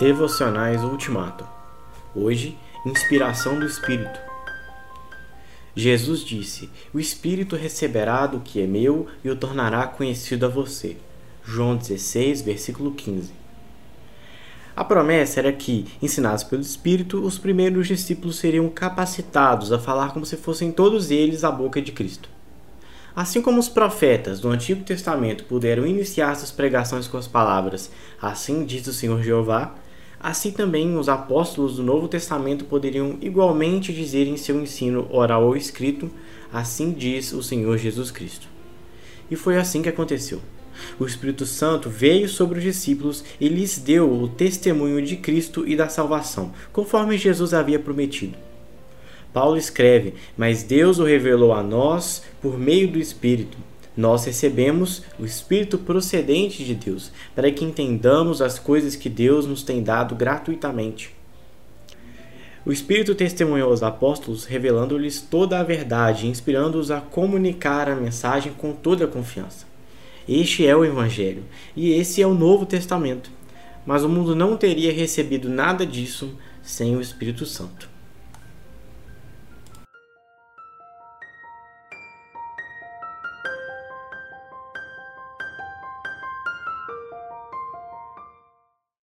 Devocionais Ultimato. Hoje, inspiração do Espírito. Jesus disse: O Espírito receberá do que é meu e o tornará conhecido a você. João 16, versículo 15. A promessa era que, ensinados pelo Espírito, os primeiros discípulos seriam capacitados a falar como se fossem todos eles a boca de Cristo. Assim como os profetas do Antigo Testamento puderam iniciar suas pregações com as palavras: Assim diz o Senhor Jeová, assim também os apóstolos do Novo Testamento poderiam igualmente dizer em seu ensino oral ou escrito: Assim diz o Senhor Jesus Cristo. E foi assim que aconteceu. O Espírito Santo veio sobre os discípulos e lhes deu o testemunho de Cristo e da salvação, conforme Jesus havia prometido. Paulo escreve: Mas Deus o revelou a nós por meio do Espírito. Nós recebemos o Espírito procedente de Deus, para que entendamos as coisas que Deus nos tem dado gratuitamente. O Espírito testemunhou aos apóstolos, revelando-lhes toda a verdade, inspirando-os a comunicar a mensagem com toda a confiança. Este é o Evangelho, e esse é o Novo Testamento. Mas o mundo não teria recebido nada disso sem o Espírito Santo.